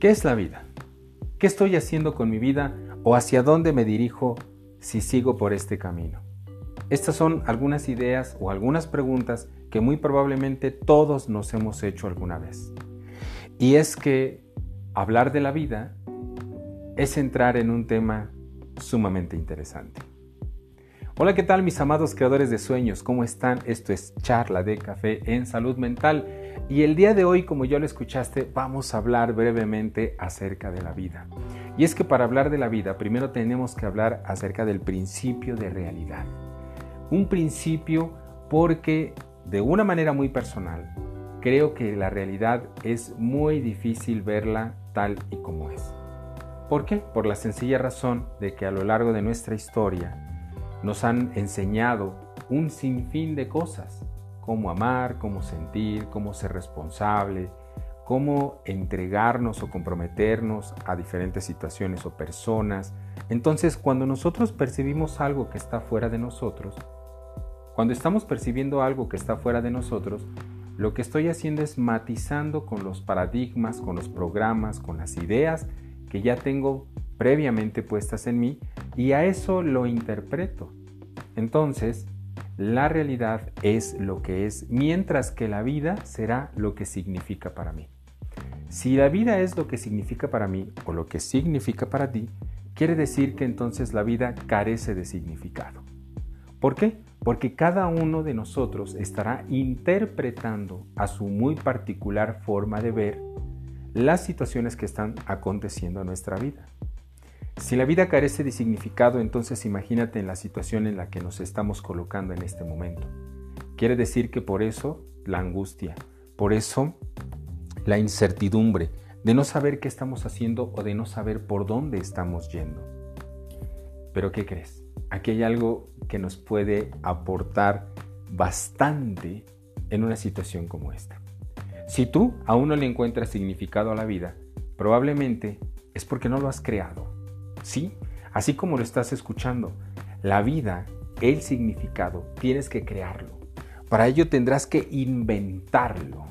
¿Qué es la vida? ¿Qué estoy haciendo con mi vida o hacia dónde me dirijo si sigo por este camino? Estas son algunas ideas o algunas preguntas que muy probablemente todos nos hemos hecho alguna vez. Y es que hablar de la vida es entrar en un tema sumamente interesante. Hola, ¿qué tal mis amados creadores de sueños? ¿Cómo están? Esto es Charla de Café en Salud Mental y el día de hoy, como ya lo escuchaste, vamos a hablar brevemente acerca de la vida. Y es que para hablar de la vida, primero tenemos que hablar acerca del principio de realidad. Un principio porque, de una manera muy personal, creo que la realidad es muy difícil verla tal y como es. ¿Por qué? Por la sencilla razón de que a lo largo de nuestra historia nos han enseñado un sinfín de cosas cómo amar, cómo sentir, cómo ser responsable, cómo entregarnos o comprometernos a diferentes situaciones o personas. Entonces, cuando nosotros percibimos algo que está fuera de nosotros, cuando estamos percibiendo algo que está fuera de nosotros, lo que estoy haciendo es matizando con los paradigmas, con los programas, con las ideas que ya tengo previamente puestas en mí y a eso lo interpreto. Entonces, la realidad es lo que es, mientras que la vida será lo que significa para mí. Si la vida es lo que significa para mí o lo que significa para ti, quiere decir que entonces la vida carece de significado. ¿Por qué? Porque cada uno de nosotros estará interpretando a su muy particular forma de ver las situaciones que están aconteciendo en nuestra vida. Si la vida carece de significado, entonces imagínate en la situación en la que nos estamos colocando en este momento. Quiere decir que por eso la angustia, por eso la incertidumbre de no saber qué estamos haciendo o de no saber por dónde estamos yendo. Pero ¿qué crees? Aquí hay algo que nos puede aportar bastante en una situación como esta. Si tú aún no le encuentras significado a la vida, probablemente es porque no lo has creado Sí, así como lo estás escuchando, la vida, el significado, tienes que crearlo. Para ello tendrás que inventarlo.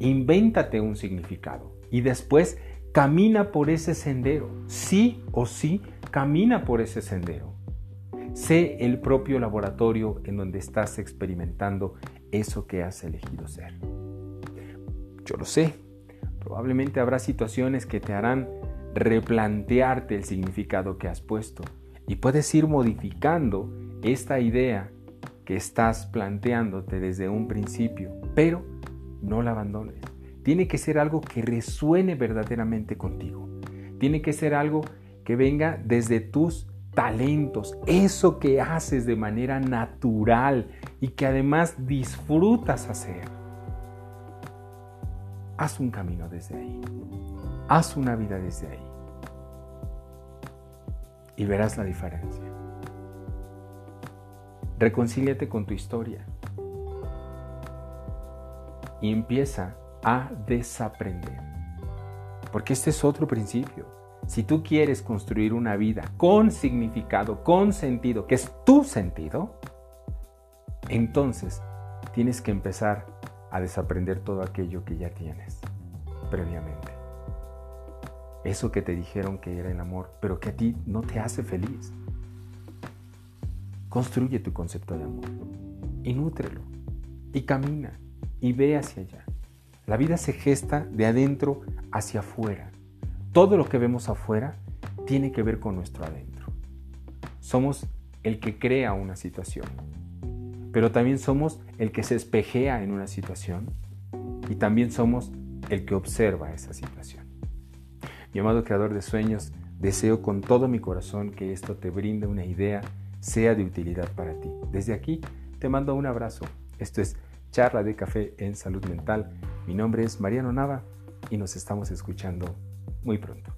Invéntate un significado y después camina por ese sendero. Sí o sí, camina por ese sendero. Sé el propio laboratorio en donde estás experimentando eso que has elegido ser. Yo lo sé. Probablemente habrá situaciones que te harán replantearte el significado que has puesto y puedes ir modificando esta idea que estás planteándote desde un principio, pero no la abandones. Tiene que ser algo que resuene verdaderamente contigo. Tiene que ser algo que venga desde tus talentos, eso que haces de manera natural y que además disfrutas hacer. Haz un camino desde ahí. Haz una vida desde ahí. Y verás la diferencia. Reconcíliate con tu historia. Y empieza a desaprender. Porque este es otro principio. Si tú quieres construir una vida con significado, con sentido, que es tu sentido, entonces tienes que empezar a desaprender todo aquello que ya tienes previamente. Eso que te dijeron que era el amor, pero que a ti no te hace feliz. Construye tu concepto de amor y nútrelo y camina y ve hacia allá. La vida se gesta de adentro hacia afuera. Todo lo que vemos afuera tiene que ver con nuestro adentro. Somos el que crea una situación, pero también somos el que se espejea en una situación y también somos el que observa esa situación. Mi amado creador de sueños, deseo con todo mi corazón que esto te brinde una idea, sea de utilidad para ti. Desde aquí te mando un abrazo. Esto es Charla de Café en Salud Mental. Mi nombre es Mariano Nava y nos estamos escuchando muy pronto.